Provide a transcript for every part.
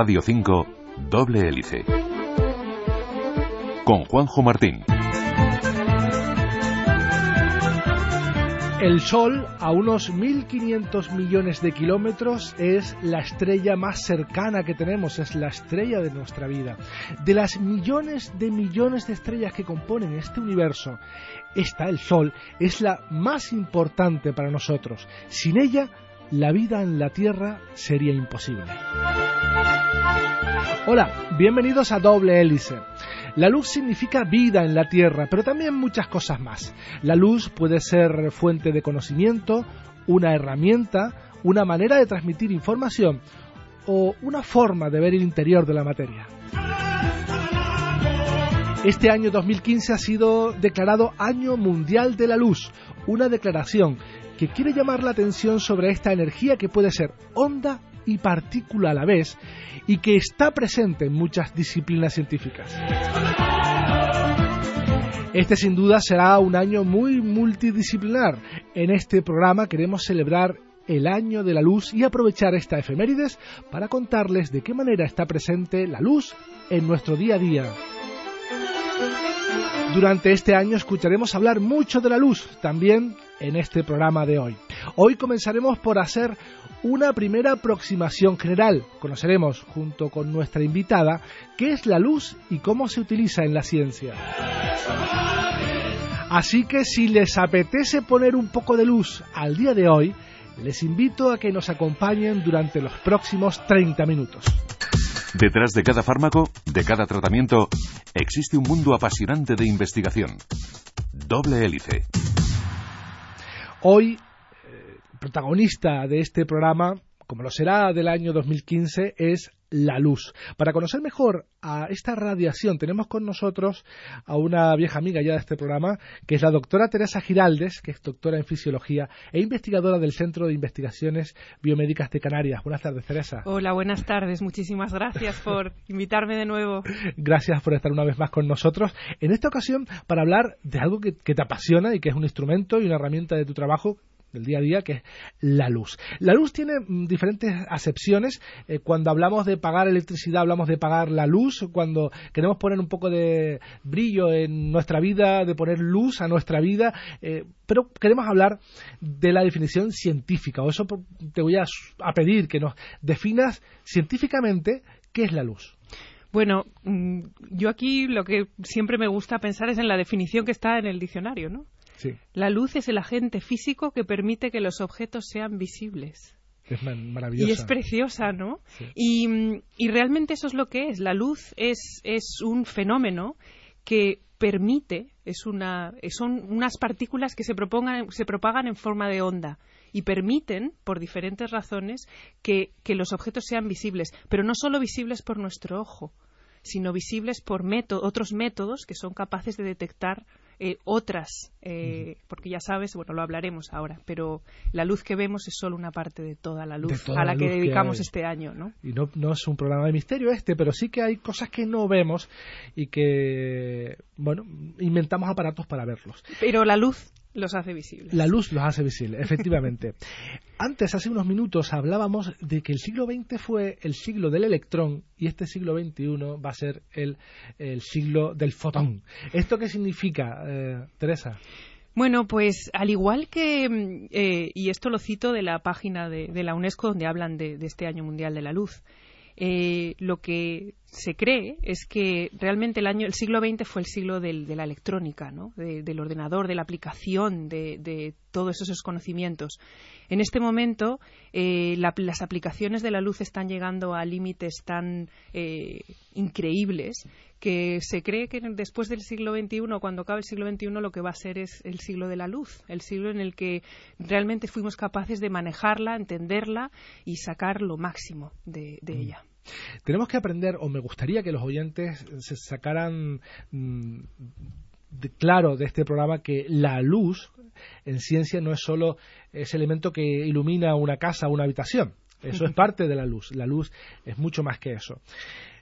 Radio 5, Doble Hélice. Con Juanjo Martín. El Sol, a unos 1.500 millones de kilómetros, es la estrella más cercana que tenemos, es la estrella de nuestra vida. De las millones de millones de estrellas que componen este universo, esta, el Sol, es la más importante para nosotros. Sin ella, la vida en la Tierra sería imposible. Hola, bienvenidos a Doble Hélice. La luz significa vida en la Tierra, pero también muchas cosas más. La luz puede ser fuente de conocimiento, una herramienta, una manera de transmitir información o una forma de ver el interior de la materia. Este año 2015 ha sido declarado Año Mundial de la Luz, una declaración que quiere llamar la atención sobre esta energía que puede ser onda y partícula a la vez y que está presente en muchas disciplinas científicas. Este sin duda será un año muy multidisciplinar. En este programa queremos celebrar el año de la luz y aprovechar esta efemérides para contarles de qué manera está presente la luz en nuestro día a día. Durante este año escucharemos hablar mucho de la luz, también en este programa de hoy. Hoy comenzaremos por hacer una primera aproximación general. Conoceremos, junto con nuestra invitada, qué es la luz y cómo se utiliza en la ciencia. Así que si les apetece poner un poco de luz al día de hoy, les invito a que nos acompañen durante los próximos 30 minutos. Detrás de cada fármaco, de cada tratamiento, existe un mundo apasionante de investigación. Doble hélice. Hoy, eh, protagonista de este programa, como lo será del año 2015, es la luz. Para conocer mejor a esta radiación, tenemos con nosotros a una vieja amiga ya de este programa, que es la doctora Teresa Giraldes, que es doctora en fisiología e investigadora del Centro de Investigaciones Biomédicas de Canarias. Buenas tardes, Teresa. Hola, buenas tardes. Muchísimas gracias por invitarme de nuevo. Gracias por estar una vez más con nosotros. En esta ocasión, para hablar de algo que, que te apasiona y que es un instrumento y una herramienta de tu trabajo del día a día, que es la luz. La luz tiene mm, diferentes acepciones. Eh, cuando hablamos de pagar electricidad, hablamos de pagar la luz. Cuando queremos poner un poco de brillo en nuestra vida, de poner luz a nuestra vida. Eh, pero queremos hablar de la definición científica. O eso te voy a, a pedir que nos definas científicamente qué es la luz. Bueno, mm, yo aquí lo que siempre me gusta pensar es en la definición que está en el diccionario, ¿no? La luz es el agente físico que permite que los objetos sean visibles. Es maravillosa. Y es preciosa, ¿no? Y, realmente eso es lo que es. La luz es, es un fenómeno que permite, es una, son unas partículas que se, propongan, se propagan en forma de onda y permiten, por diferentes razones, que, que los objetos sean visibles, pero no solo visibles por nuestro ojo, sino visibles por otros métodos que son capaces de detectar eh, otras, eh, porque ya sabes, bueno, lo hablaremos ahora, pero la luz que vemos es solo una parte de toda la luz a la, que dedicamos este año, ¿no? Y no, no es un programa de misterio este, pero sí que hay cosas que no vemos y que, bueno, inventamos aparatos para verlos. Pero la luz los hace visibles. La luz los hace visibles, efectivamente. Antes, hace unos minutos, hablábamos de que el siglo XX fue el siglo del electrón y este siglo XXI va a ser el, siglo del fotón. ¿Esto qué significa, eh, Teresa? Bueno, pues al igual que, mm, eh, y esto lo cito de la página de, la UNESCO donde hablan de, este Año Mundial de la Luz, eh, lo que se cree es que realmente el año el siglo XX fue el siglo de la electrónica, ¿no? del ordenador, de la aplicación de, todos esos conocimientos. En este momento, eh, las aplicaciones de la luz están llegando a límites tan eh, increíbles que se cree que después del siglo XXI, cuando acabe el siglo XXI, lo que va a ser es el siglo de la luz, el siglo en el que realmente fuimos capaces de manejarla, entenderla y sacar lo máximo de, Mm. ella. Tenemos que aprender, o me gustaría que los oyentes se sacaran mm, de- claro de este programa que la luz en ciencia no es solo ese elemento que ilumina una casa o una habitación. Eso es parte de la luz. La luz es mucho más que eso.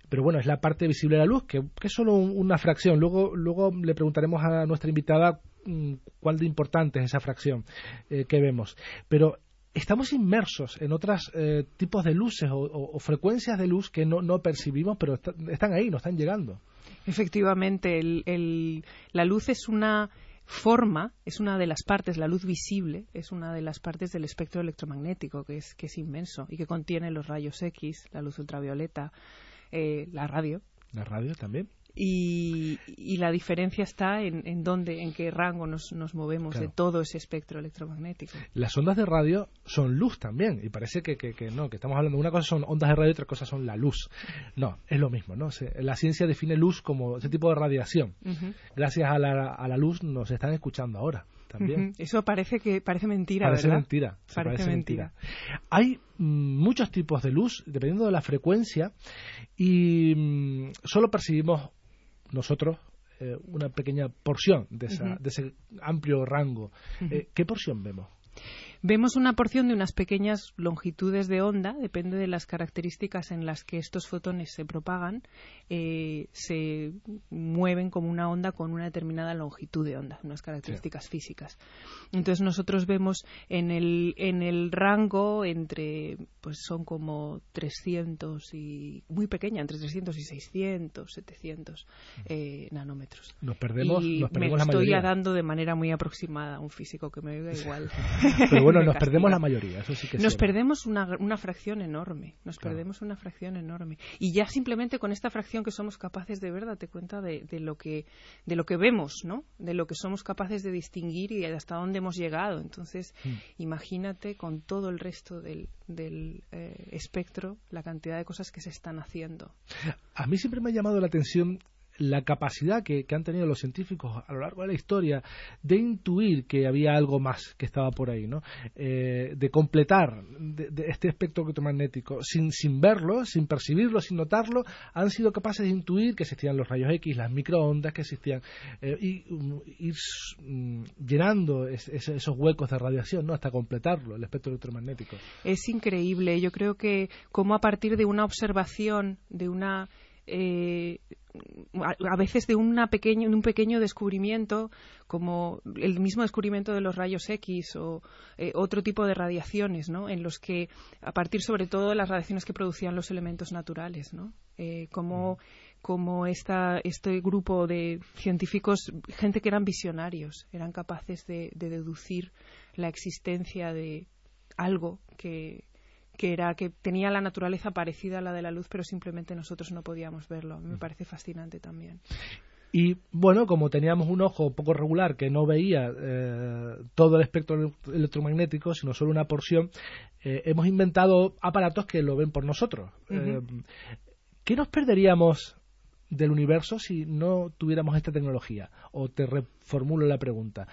Pero bueno, es la parte visible de la luz, que, es solo un- una fracción. Luego, luego le preguntaremos a nuestra invitada mm, cuál de importante es esa fracción eh, que vemos. Pero estamos inmersos en otros tipos de luces o, frecuencias de luz que no, no percibimos, pero está- están ahí, nos están llegando. Efectivamente, el- el- la luz es una forma, es una de las partes, la luz visible es una de las partes del espectro electromagnético que es, que es inmenso y que contiene los rayos X, la luz ultravioleta, eh, la radio. La radio también. Y, y la diferencia está en, en dónde, en qué rango nos, nos movemos Claro. de todo ese espectro electromagnético. Las ondas de radio son luz también, y parece que, que- que no, que estamos hablando de una cosa son ondas de radio y otra cosa son la luz. No, es lo mismo, ¿no? Se- la ciencia define luz como ese tipo de radiación. Gracias a la, a la luz nos están escuchando ahora también. Eso parece que parece mentira, Parece ¿verdad? mentira. Parece mentira. Hay mm, muchos tipos de luz, dependiendo de la frecuencia, y mm, solo percibimos nosotros eh, una pequeña porción de, esa- de ese amplio rango. Eh, ¿Qué porción vemos? Vemos una porción de unas pequeñas longitudes de onda, depende de las características en las que estos fotones se propagan, eh, se mueven como una onda con una determinada longitud de onda, unas características físicas. Entonces nosotros vemos en el, en el rango entre, pues son como 300 y, muy pequeña, entre 300 y 600, 700 eh, nanómetros. Nos perdemos, y nos me perdemos lo la estoy mayoría. dando de manera muy aproximada a un físico que me oiga igual. Pero bueno, Me nos perdemos la mayoría, eso sí que Nos perdemos una, una fracción enorme, nos Claro. perdemos una fracción enorme. Y ya simplemente con esta fracción que somos capaces de ver, date cuenta de, de lo que de lo que vemos, ¿no? De lo que somos capaces de distinguir y hasta dónde hemos llegado. Entonces, Mm. imagínate con todo el resto del, del eh, espectro la cantidad de cosas que se están haciendo. A mí siempre me ha llamado la atención la capacidad que, han tenido los científicos a lo largo de la historia de intuir que había algo más que estaba por ahí, ¿no? Eh, de completar este espectro electromagnético sin, sin verlo, sin percibirlo, sin notarlo, han sido capaces de intuir que existían los rayos X, las microondas que existían eh, y um, ir mm, llenando es- esos huecos de radiación, ¿no? Hasta completarlo, el espectro electromagnético. Es increíble. Yo creo que como a partir de una observación, de una eh, a, a veces de una pequeño, de un pequeño descubrimiento, como el mismo descubrimiento de los rayos X o eh, otro tipo de radiaciones, ¿no? En los que, a partir sobre todo de las radiaciones que producían los elementos naturales, ¿no? Eh, como como esta, este grupo de científicos, gente que eran visionarios, eran capaces de, de deducir la existencia de algo que, que era que tenía la naturaleza parecida a la de la luz, pero simplemente nosotros no podíamos verlo. Me parece fascinante también. Y bueno, como teníamos un ojo poco regular que no veía eh, todo el espectro ele- electromagnético, sino solo una porción, eh, hemos inventado aparatos que lo ven por nosotros. Eh, ¿Qué nos perderíamos del universo si no tuviéramos esta tecnología? O te reformulo la pregunta.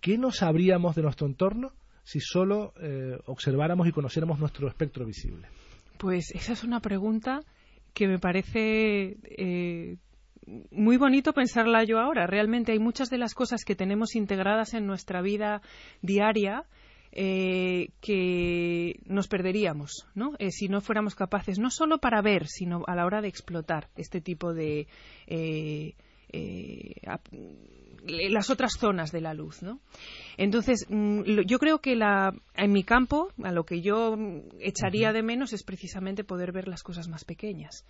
¿Qué no sabríamos de nuestro entorno si solo eh, observáramos y conociéramos nuestro espectro visible? Pues esa es una pregunta que me parece eh, muy bonito pensarla yo ahora. Realmente hay muchas de las cosas que tenemos integradas en nuestra vida diaria eh, que nos perderíamos, ¿no? Si no fuéramos capaces, no solo para ver, sino a la hora de explotar este tipo de las otras zonas de la luz, ¿no? Entonces, mm, yo creo que la, en mi campo, a lo que yo mm, echaría de menos es precisamente poder ver las cosas más pequeñas.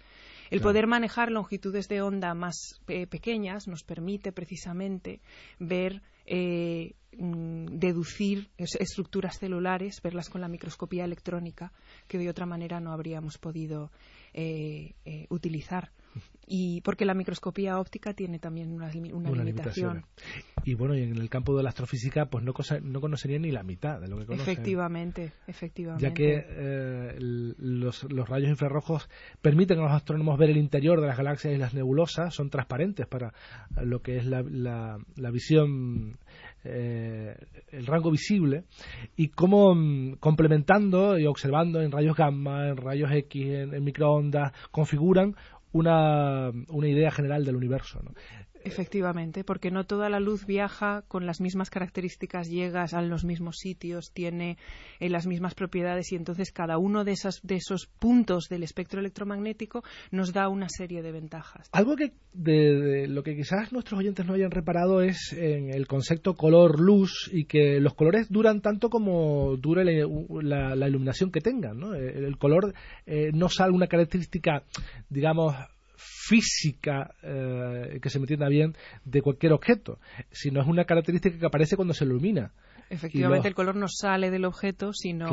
El Claro. poder manejar longitudes de onda más eh, pequeñas nos permite precisamente ver, eh, mm, deducir es- estructuras celulares, verlas con la microscopía electrónica, que de otra manera no habríamos podido eh, eh, utilizar. Y porque la microscopía óptica tiene también una, limitación. Y bueno, y en el campo de la astrofísica, pues no, no conocería ni la mitad de lo que conoce. Efectivamente, efectivamente. Ya que eh, los, rayos infrarrojos permiten a los astrónomos ver el interior de las galaxias y las nebulosas, son transparentes para lo que es la, la, visión eh, el rango visible y cómo mm, complementando y observando en rayos gamma, en rayos X, en microondas, configuran una, una idea general del universo. ¿no? Efectivamente, porque no toda la luz viaja con las mismas características, llega a los mismos sitios, tiene eh, las mismas propiedades y entonces cada uno de, esas, de esos puntos del espectro electromagnético nos da una serie de ventajas. Algo que de, lo que quizás nuestros oyentes no hayan reparado es en el concepto color-luz y que los colores duran tanto como dure la, iluminación que tengan. ¿no? El, color eh, no sale una característica, digamos, física, eh, que se me entienda bien, de cualquier objeto, sino es una característica que aparece cuando se ilumina. Efectivamente, el color no sale del objeto, sino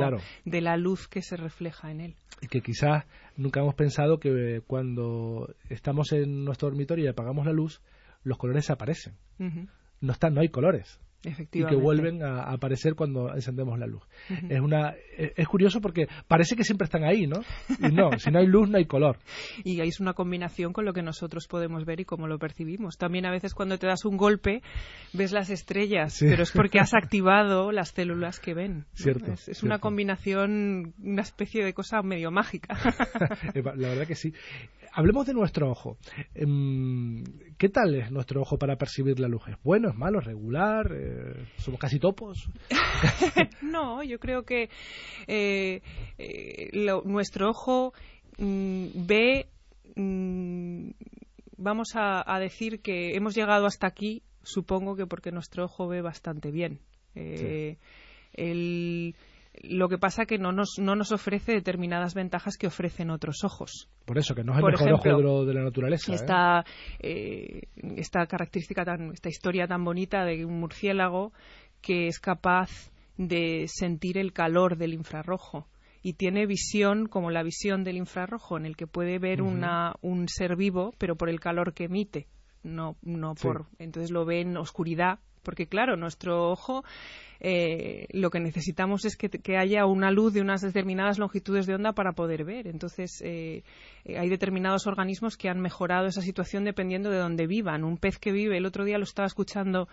de la luz que se refleja en él. Y que quizás nunca hemos pensado que cuando estamos en nuestro dormitorio y apagamos la luz, los colores aparecen. No están, no hay colores y que vuelven a, aparecer cuando encendemos la luz. Es una es curioso porque parece que siempre están ahí, ¿no? Y no, si no hay luz no hay color. Y es una combinación con lo que nosotros podemos ver y cómo lo percibimos. También a veces cuando te das un golpe ves las estrellas, pero es porque has activado las células que ven. Cierto. Es, una combinación, una especie de cosa medio mágica. la verdad que sí. Hablemos de nuestro ojo. Em, ¿Qué tal es nuestro ojo para percibir la luz? ¿Es bueno, es malo, regular? Eh, ¿Somos casi topos? no, yo creo que eh, eh, nuestro ojo mm, ve, mm, vamos a, decir que hemos llegado hasta aquí, supongo que porque nuestro ojo ve bastante bien. el lo que pasa que no nos, no nos ofrece determinadas ventajas que ofrecen otros ojos. Por eso, que no es el mejor ojo de, la naturaleza. Esta, ¿eh? Eh, esta característica, tan, esta historia tan bonita de un murciélago que es capaz de sentir el calor del infrarrojo y tiene visión como la visión del infrarrojo, en el que puede ver una, un ser vivo, pero por el calor que emite, no, no por. Entonces lo ve en oscuridad, porque claro, nuestro ojo eh, lo que necesitamos es que, haya una luz de unas determinadas longitudes de onda para poder ver. Entonces, eh, eh, hay determinados organismos que han mejorado esa situación dependiendo de dónde vivan. Un pez que vive, el otro día lo estaba escuchando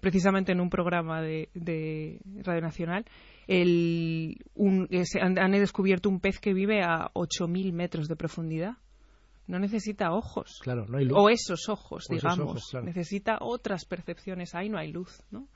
precisamente en un programa de, Radio Nacional, han, descubierto un pez que vive a 8.000 metros de profundidad no necesita ojos. Claro, no hay luz. O esos ojos, digamos. Necesita otras percepciones. Ahí no hay luz, ¿no?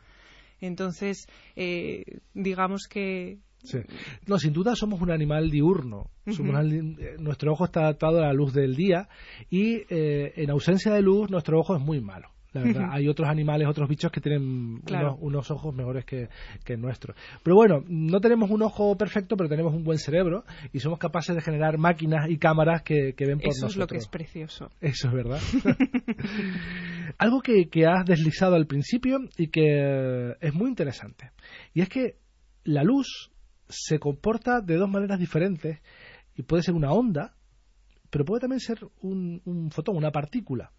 Entonces, eh, digamos que Sí. No, sin duda somos un animal diurno. Eh, nuestro ojo está adaptado a la luz del día y eh, en ausencia de luz nuestro ojo es muy malo. La verdad, hay otros animales, otros bichos que tienen unos, ojos mejores que, que el nuestro. Pero bueno, no tenemos un ojo perfecto, pero tenemos un buen cerebro y somos capaces de generar máquinas y cámaras que, ven por nosotros. Eso es lo que es precioso. Eso es verdad. Algo que, que has deslizado al principio y que es muy interesante. Y es que la luz se comporta de dos maneras diferentes y puede ser una onda, pero puede también ser un, un fotón, una partícula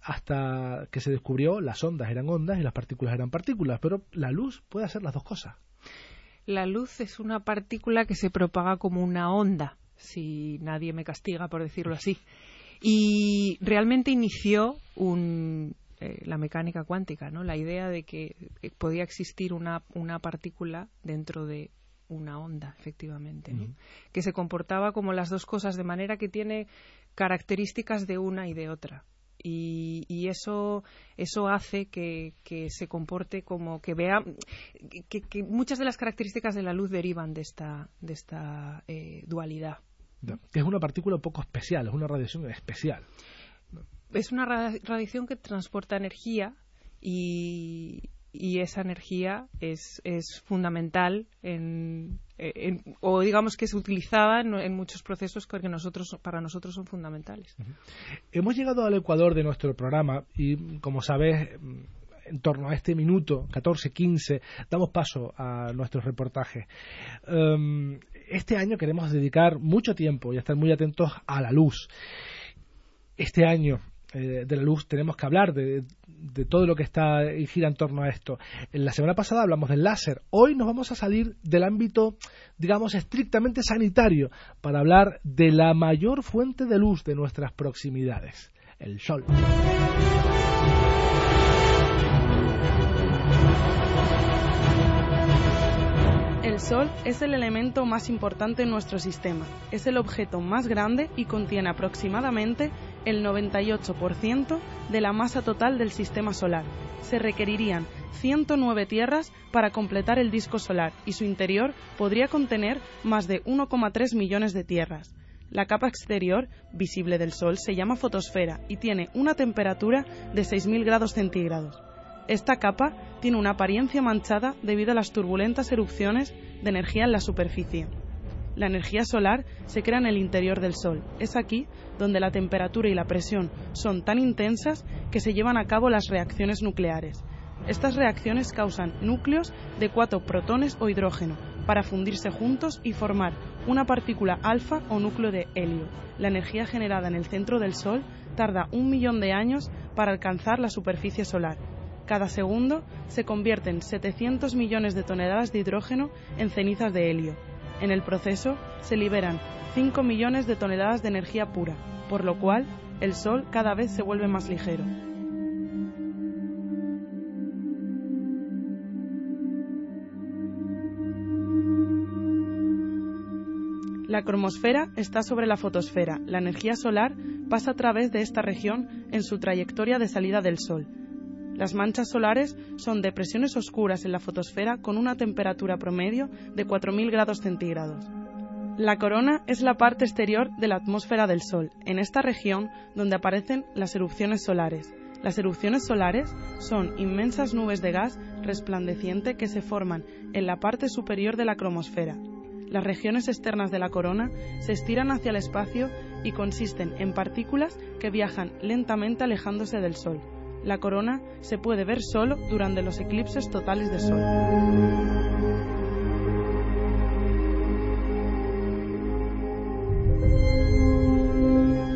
hasta que se descubrió las ondas eran ondas y las partículas eran partículas, pero la luz puede hacer las dos cosas. La luz es una partícula que se propaga como una onda, si nadie me castiga por decirlo así. Y realmente inició eh, la mecánica cuántica, ¿no? la idea de que eh, podía existir una, una partícula dentro de una onda, efectivamente, que se comportaba como las dos cosas, de manera que tiene características de una y de otra y, eso eso hace que, se comporte como que vea que, muchas de las características de la luz derivan de esta de esta eh, dualidad. Que es una partícula un poco especial es una radiación especial. Es una radiación que transporta energía y, y esa energía es, es fundamental en, o digamos que es utilizada en, muchos procesos que nosotros, para nosotros son fundamentales. Hemos llegado al ecuador de nuestro programa y, como sabes, en torno a este minuto, 14, 15, damos paso a nuestros reportajes. Em, este año queremos dedicar mucho tiempo y estar muy atentos a la luz. este año eh, de la luz tenemos que hablar de, todo lo que está y gira en torno a esto. En la semana pasada hablamos del láser. Hoy nos vamos a salir del ámbito, digamos, estrictamente sanitario para hablar de la mayor fuente de luz de nuestras proximidades, el sol. El Sol es el elemento más importante en nuestro sistema. Es el objeto más grande y contiene aproximadamente el 98% de la masa total del sistema solar. Se requerirían 109 tierras para completar el disco solar y su interior podría contener más de 1,3 millones de tierras. La capa exterior, visible del Sol, se llama fotosfera y tiene una temperatura de 6.000 grados centígrados. Esta capa tiene una apariencia manchada debido a las turbulentas erupciones de energía en la superficie. La energía solar se crea en el interior del Sol. Es aquí donde la temperatura y la presión son tan intensas que se llevan a cabo las reacciones nucleares. Estas reacciones causan núcleos de cuatro protones o hidrógeno para fundirse juntos y formar una partícula alfa o núcleo de helio. La energía generada en el centro del Sol tarda un millón de años para alcanzar la superficie solar. Cada segundo se convierten 700 millones de toneladas de hidrógeno en cenizas de helio. En el proceso se liberan 5 millones de toneladas de energía pura, por lo cual el Sol cada vez se vuelve más ligero. La cromosfera está sobre la fotosfera. La energía solar pasa a través de esta región en su trayectoria de salida del Sol. Las manchas solares son depresiones oscuras en la fotosfera con una temperatura promedio de 4.000 grados centígrados. La corona es la parte exterior de la atmósfera del Sol, en esta región donde aparecen las erupciones solares. Las erupciones solares son inmensas nubes de gas resplandeciente que se forman en la parte superior de la cromosfera. Las regiones externas de la corona se estiran hacia el espacio y consisten en partículas que viajan lentamente alejándose del Sol. La corona se puede ver solo durante los eclipses totales de Sol.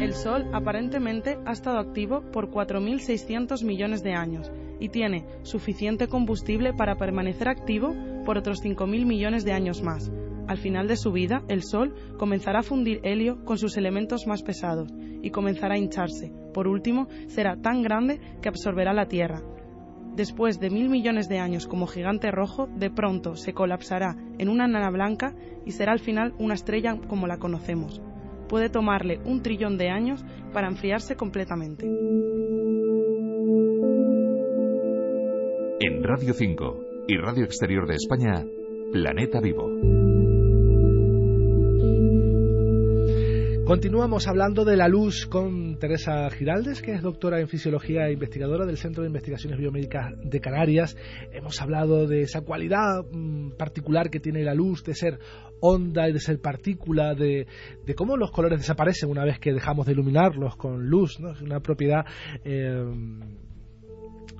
El Sol aparentemente ha estado activo por 4.600 millones de años y tiene suficiente combustible para permanecer activo por otros 5.000 millones de años más. Al final de su vida, el Sol comenzará a fundir helio con sus elementos más pesados y comenzará a hincharse. Por último, será tan grande que absorberá la Tierra. Después de mil millones de años como gigante rojo, de pronto se colapsará en una nana blanca y será al final una estrella como la conocemos. Puede tomarle un trillón de años para enfriarse completamente. En Radio 5 y Radio Exterior de España, Planeta Vivo. Continuamos hablando de la luz con Teresa Giraldes, que es doctora en fisiología e investigadora del Centro de Investigaciones Biomédicas de Canarias. Hemos hablado de esa cualidad mm, particular que tiene la luz de ser onda y de ser partícula, de, cómo los colores desaparecen una vez que dejamos de iluminarlos con luz. ¿no? Es una propiedad. Eh,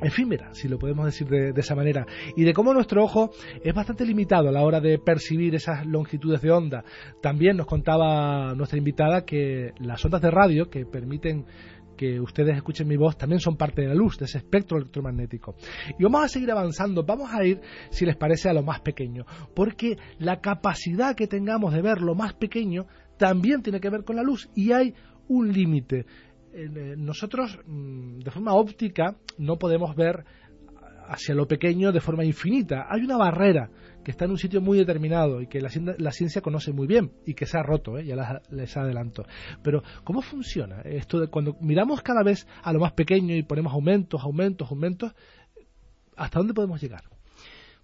efímera, si lo podemos decir de, esa manera, y de cómo nuestro ojo es bastante limitado a la hora de percibir esas longitudes de onda. También nos contaba nuestra invitada que las ondas de radio que permiten que ustedes escuchen mi voz también son parte de la luz, de ese espectro electromagnético. Y vamos a seguir avanzando, vamos a ir, si les parece, a lo más pequeño, porque la capacidad que tengamos de ver lo más pequeño también tiene que ver con la luz y hay un límite. Eh, nosotros mm, de forma óptica no podemos ver hacia lo pequeño de forma infinita. Hay una barrera que está en un sitio muy determinado y que la, ciencia conoce muy bien y que se ha roto, ¿eh? ya les adelanto. Pero, ¿cómo funciona esto de cuando miramos cada vez a lo más pequeño y ponemos aumentos, aumentos, aumentos? ¿Hasta dónde podemos llegar?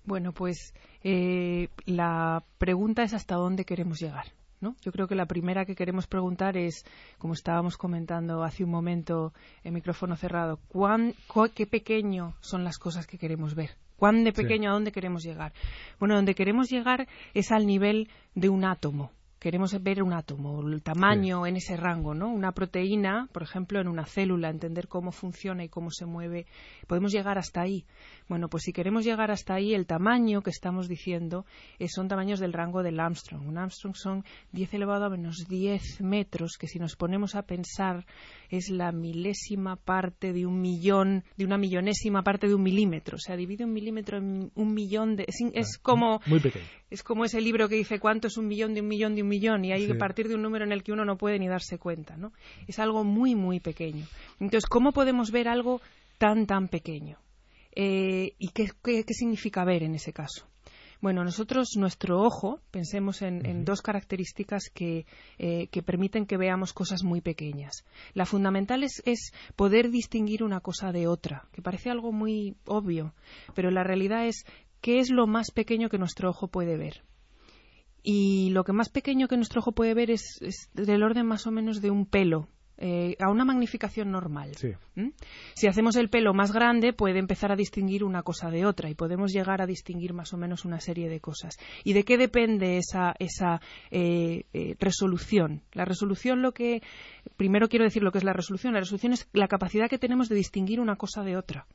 Bueno, pues eh, la pregunta es hasta dónde queremos llegar. Yo creo que la primera que queremos preguntar es, como estábamos comentando hace un momento en micrófono cerrado, ¿cuán, ¿qué pequeño son las cosas que queremos ver? ¿Cuán de pequeño a dónde queremos llegar? Bueno, donde queremos llegar es al nivel de un átomo. Queremos ver un átomo, el tamaño en ese rango, ¿no? Una proteína, por ejemplo, en una célula, entender cómo funciona y cómo se mueve, podemos llegar hasta ahí. Bueno, pues si queremos llegar hasta ahí, el tamaño que estamos diciendo eh, son tamaños del rango del Armstrong. Un Armstrong son 10 elevado a menos 10 metros, que si nos ponemos a pensar es la milésima parte de un millón, de una millonésima parte de un milímetro. O sea, divide un milímetro en un millón de... Es, como... Muy pequeño. Es como ese libro que dice cuánto es un millón de un millón de un millón y hay que partir de un número en el que uno no puede ni darse cuenta, ¿no? Es algo muy, muy pequeño. Entonces, ¿cómo podemos ver algo tan, tan pequeño? Eh, ¿Y qué, significa ver en ese caso? Bueno, nosotros, nuestro ojo, pensemos en, dos características que, eh, que, permiten que veamos cosas muy pequeñas. La fundamental es, es, poder distinguir una cosa de otra, que parece algo muy obvio, pero la realidad es qué es lo más pequeño que nuestro ojo puede ver. Y lo que más pequeño que nuestro ojo puede ver es, del orden más o menos de un pelo, eh, a una magnificación normal. ¿Mm? Si hacemos el pelo más grande, puede empezar a distinguir una cosa de otra y podemos llegar a distinguir más o menos una serie de cosas. ¿Y de qué depende esa, esa eh, eh, resolución? La resolución, lo que. Primero quiero decir lo que es la resolución. La resolución es la capacidad que tenemos de distinguir una cosa de otra.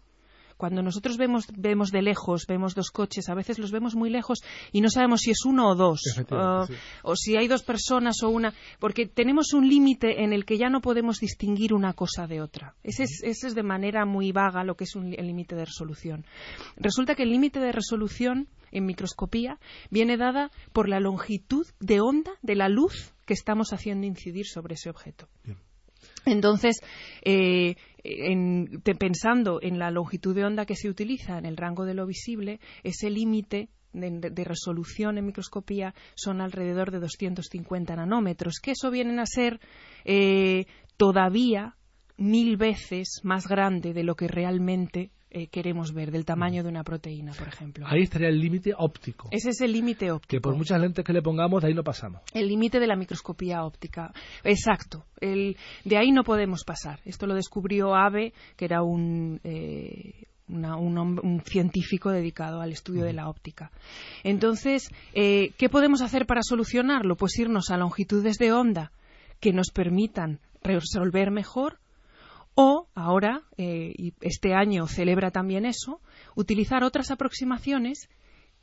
Cuando nosotros vemos, vemos de lejos, vemos dos coches, a veces los vemos muy lejos y no sabemos si es uno o dos, o si hay dos personas o una, porque tenemos un límite en el que ya no podemos distinguir una cosa de otra. Ese es, ese es de manera muy vaga lo que es un, el límite de resolución. Resulta que el límite de resolución en microscopía viene dada por la longitud de onda de la luz que estamos haciendo incidir sobre ese objeto. Entonces, eh, pensando en la longitud de onda que se utiliza en el rango de lo visible, ese límite de, resolución en microscopía son alrededor de 250 nanómetros, que eso vienen a ser eh, todavía mil veces más grande de lo que realmente eh, queremos ver, del tamaño de una proteína, por ejemplo. Ahí estaría el límite óptico. Ese es el límite óptico. Que por muchas lentes que le pongamos, de ahí no pasamos. El límite de la microscopía óptica. Exacto. El, de ahí no podemos pasar. Esto lo descubrió Abe, que era un. Eh, un, científico dedicado al estudio de la óptica. Entonces, eh, ¿qué podemos hacer para solucionarlo? Pues irnos a longitudes de onda que nos permitan resolver mejor o ahora, eh, y este año celebra también eso, utilizar otras aproximaciones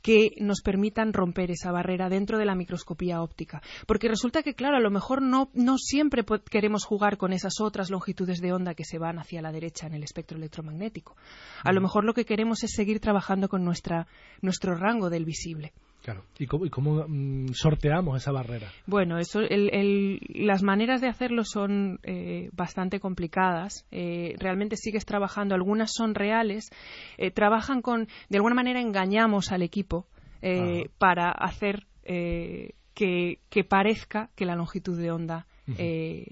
que nos permitan romper esa barrera dentro de la microscopía óptica. Porque resulta que, claro, a lo mejor no, no siempre queremos jugar con esas otras longitudes de onda que se van hacia la derecha en el espectro electromagnético. A lo mejor lo que queremos es seguir trabajando con nuestra, nuestro rango del visible. Claro. ¿Y cómo, mm, sorteamos esa barrera? Bueno, eso, las maneras de hacerlo son eh, bastante complicadas. Eh, realmente sigues trabajando. Algunas son reales. Eh, trabajan con, de alguna manera, engañamos al equipo para hacer que, parezca que la longitud de onda eh,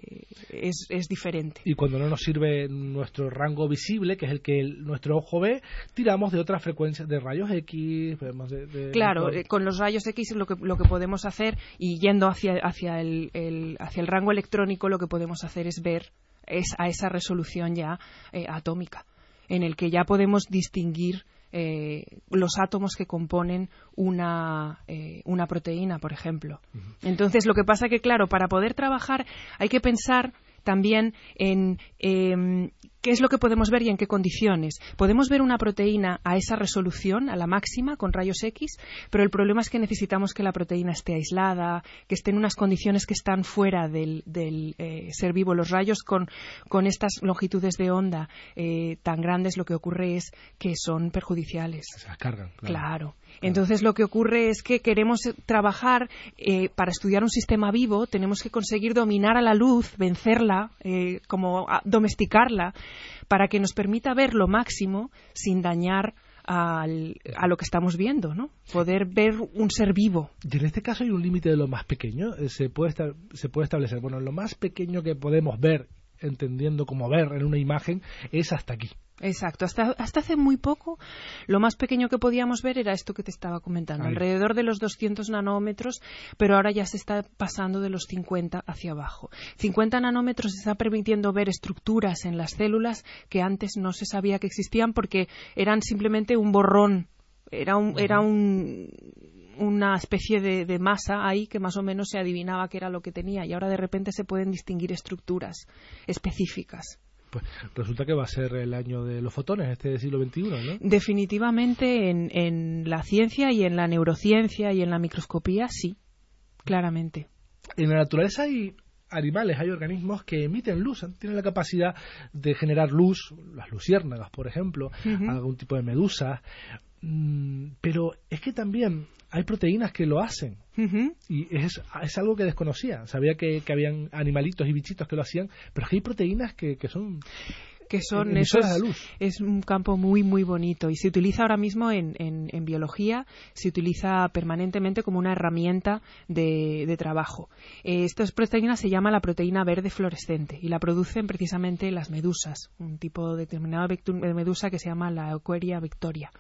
es, es, diferente. Y cuando no nos sirve nuestro rango visible, que es el que nuestro ojo ve, tiramos de otras frecuencias de rayos X. claro, eh, con los rayos X lo que, lo que podemos hacer, y yendo hacia, hacia, el, hacia el rango electrónico, lo que podemos hacer es ver es a esa resolución ya eh, atómica, en el que ya podemos distinguir eh, los átomos que componen una, eh, una proteína, por ejemplo. Entonces, lo que pasa que, claro, para poder trabajar hay que pensar también en em, qué es lo que podemos ver y en qué condiciones. Podemos ver una proteína a esa resolución, a la máxima, con rayos X, pero el problema es que necesitamos que la proteína esté aislada, que esté en unas condiciones que están fuera del, eh, ser vivo. Los rayos con, estas longitudes de onda eh, tan grandes lo que ocurre es que son perjudiciales. Se cargan. claro. Entonces lo que ocurre es que queremos trabajar eh, para estudiar un sistema vivo, tenemos que conseguir dominar a la luz, vencerla, eh, como domesticarla, para que nos permita ver lo máximo sin dañar a lo que estamos viendo, ¿no? Poder ver un ser vivo. Y en este caso hay un límite de lo más pequeño. Eh, se puede, se puede establecer, bueno, lo más pequeño que podemos ver, entendiendo como ver en una imagen, es hasta aquí. Exacto. Hasta, hasta hace muy poco, lo más pequeño que podíamos ver era esto que te estaba comentando, alrededor de los 200 nanómetros, pero ahora ya se está pasando de los 50 hacia abajo. 50 nanómetros está permitiendo ver estructuras en las células que antes no se sabía que existían porque eran simplemente un borrón, era un, era un, un una especie de, de, masa ahí que más o menos se adivinaba que era lo que tenía y ahora de repente se pueden distinguir estructuras específicas. Pues resulta que va a ser el año de los fotones, este siglo XXI, ¿no? Definitivamente en, en la ciencia y en la neurociencia y en la microscopía, sí, claramente. En la naturaleza hay animales, hay organismos que emiten luz, tienen la capacidad de generar luz, las luciérnagas, por ejemplo, algún tipo de medusas, mm, pero es que también hay proteínas que lo hacen y es, es, algo que desconocía. Sabía que, que, habían animalitos y bichitos que lo hacían, pero es que hay proteínas que, que son que son emisoras de luz. Es un campo muy, muy bonito y se utiliza ahora mismo en, en, biología, se utiliza permanentemente como una herramienta de, de trabajo. Eh, esta proteína se llama la proteína verde fluorescente y la producen precisamente las medusas, un tipo determinado de medusa que se llama la Euqueria victoria.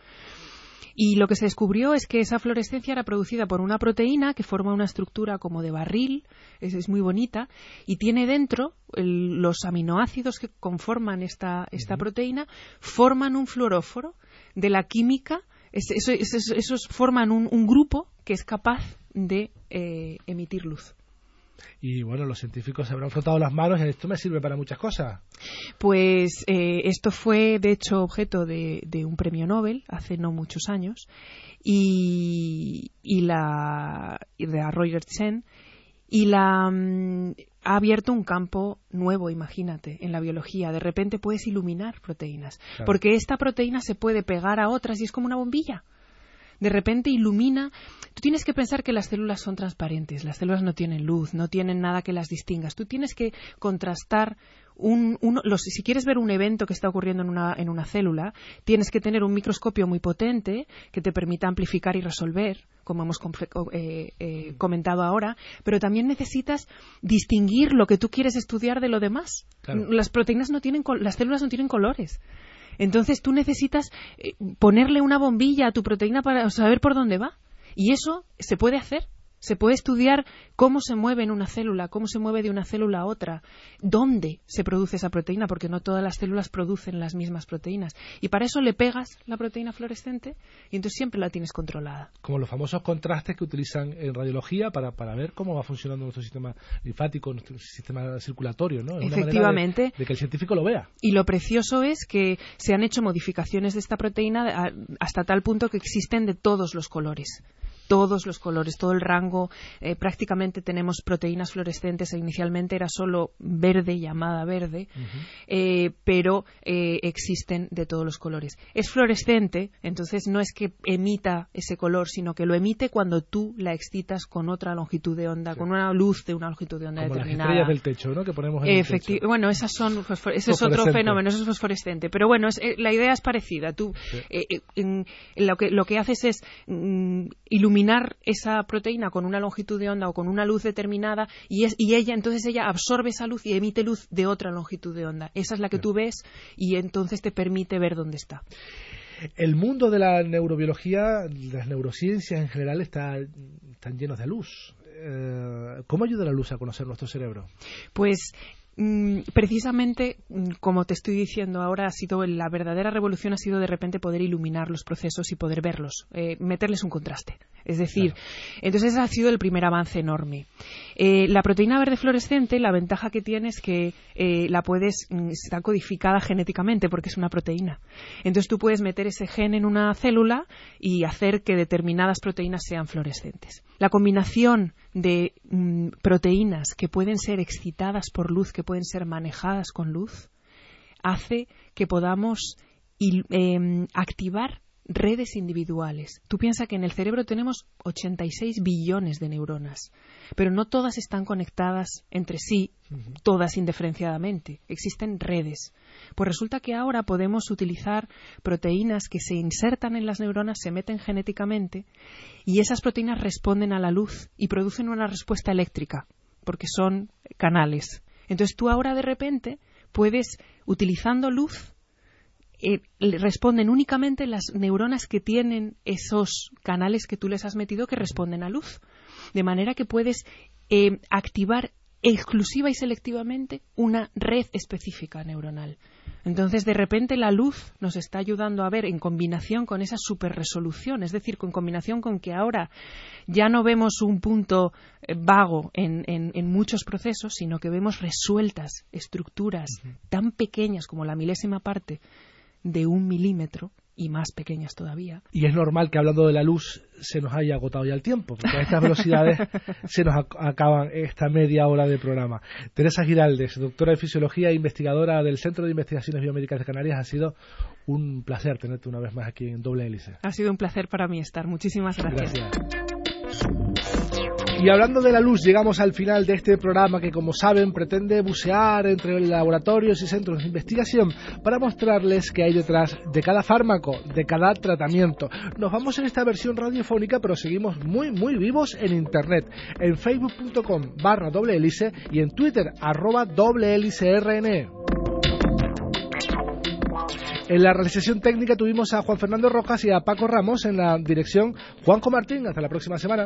Y lo que se descubrió es que esa fluorescencia era producida por una proteína que forma una estructura como de barril, es, es muy bonita, y tiene dentro el, los aminoácidos que conforman esta, esta proteína, forman un fluoróforo de la química, esos forman un, un, grupo que es capaz de eh, emitir luz. Y bueno, los científicos se habrán frotado las manos y esto me sirve para muchas cosas. Pues eh, esto fue, de hecho, objeto de, un premio Nobel hace no muchos años. Y, y la y de Roger Chen. Y la mm, ha abierto un campo nuevo, imagínate, en la biología. De repente puedes iluminar proteínas, porque esta proteína se puede pegar a otras y es como una bombilla de repente ilumina. Tú tienes que pensar que las células son transparentes, las células no tienen luz, no tienen nada que las distingas. Tú tienes que contrastar un, si quieres ver un evento que está ocurriendo en una, en una célula, tienes que tener un microscopio muy potente que te permita amplificar y resolver, como hemos eh, eh, comentado ahora, pero también necesitas distinguir lo que tú quieres estudiar de lo demás. Las proteínas no tienen, las células no tienen colores. Entonces tú necesitas eh, ponerle una bombilla a tu proteína para saber por dónde va. Y eso se puede hacer se puede estudiar cómo se mueve en una célula, cómo se mueve de una célula a otra, dónde se produce esa proteína, porque no todas las células producen las mismas proteínas. Y para eso le pegas la proteína fluorescente y entonces siempre la tienes controlada. Como los famosos contrastes que utilizan en radiología para, para ver cómo va funcionando nuestro sistema linfático, nuestro sistema circulatorio, ¿no? Efectivamente. de, que el científico lo vea. Y lo precioso es que se han hecho modificaciones de esta proteína hasta tal punto que existen de todos los colores todos los colores, todo el rango. Eh, prácticamente tenemos proteínas fluorescentes. Inicialmente era solo verde, llamada verde, eh, pero eh, existen de todos los colores. Es fluorescente, entonces no es que emita ese color, sino que lo emite cuando tú la excitas con otra longitud de onda, con una luz de una longitud de onda Como determinada. Las estrellas del techo, ¿no? Que ponemos en el techo. Bueno, esas son, ese es otro fenómeno, eso es fosforescente. Pero bueno, la idea es parecida. Tú lo, que, lo que haces es mm, iluminar esa proteína con una longitud de onda o con una luz determinada y, es, y ella entonces ella absorbe esa luz y emite luz de otra longitud de onda. Esa es la que tú ves y entonces te permite ver dónde está. El mundo de la neurobiología, las neurociencias en general, está, están llenos de luz. Eh, ¿Cómo ayuda la luz a conocer nuestro cerebro? Pues precisamente, mm, como te estoy diciendo ahora, ha sido la verdadera revolución ha sido de repente poder iluminar los procesos y poder verlos, eh, meterles un contraste. Es decir, entonces ese ha sido el primer avance enorme. Eh, la proteína verde fluorescente, la ventaja que tiene es que eh, la puedes, mm, está codificada genéticamente porque es una proteína. Entonces tú puedes meter ese gen en una célula y hacer que determinadas proteínas sean fluorescentes. La combinación de mm, proteínas que pueden ser excitadas por luz, que pueden ser manejadas con luz, hace que podamos em, activar redes individuales. Tú piensas que en el cerebro tenemos 86 billones de neuronas, pero no todas están conectadas entre sí, todas indiferenciadamente. Existen redes. Pues resulta que ahora podemos utilizar proteínas que se insertan en las neuronas, se meten genéticamente, y esas proteínas responden a la luz y producen una respuesta eléctrica, porque son canales. Entonces tú ahora de repente puedes, utilizando luz, eh, responden únicamente las neuronas que tienen esos canales que tú les has metido que responden a luz. De manera que puedes eh, activar exclusiva y selectivamente una red específica neuronal. Entonces, de repente, la luz nos está ayudando a ver en combinación con esa superresolución, es decir, con combinación con que ahora ya no vemos un punto eh, vago en, muchos procesos, sino que vemos resueltas estructuras tan pequeñas como la milésima parte de un milímetro y más pequeñas todavía. Y es normal que hablando de la luz se nos haya agotado ya el tiempo, porque a estas velocidades se nos acaban esta media hora de programa. Teresa Giraldes, doctora de Fisiología e investigadora del Centro de Investigaciones Biomédicas de Canarias, ha sido un placer tenerte una vez más aquí en Doble Hélice. Ha sido un placer para mí estar. Muchísimas gracias. Y hablando de la luz, llegamos al final de este programa que, como saben, pretende bucear entre laboratorios y centros de investigación para mostrarles qué hay detrás de cada fármaco, de cada tratamiento. Nos vamos en esta versión radiofónica, pero seguimos muy, muy vivos en Internet, en facebook.com barra doble hélice y en Twitter arroba doble hélice. En la realización técnica tuvimos a Juan Fernando Rojas y a Paco Ramos en la dirección Juanjo Martín. Hasta la próxima semana.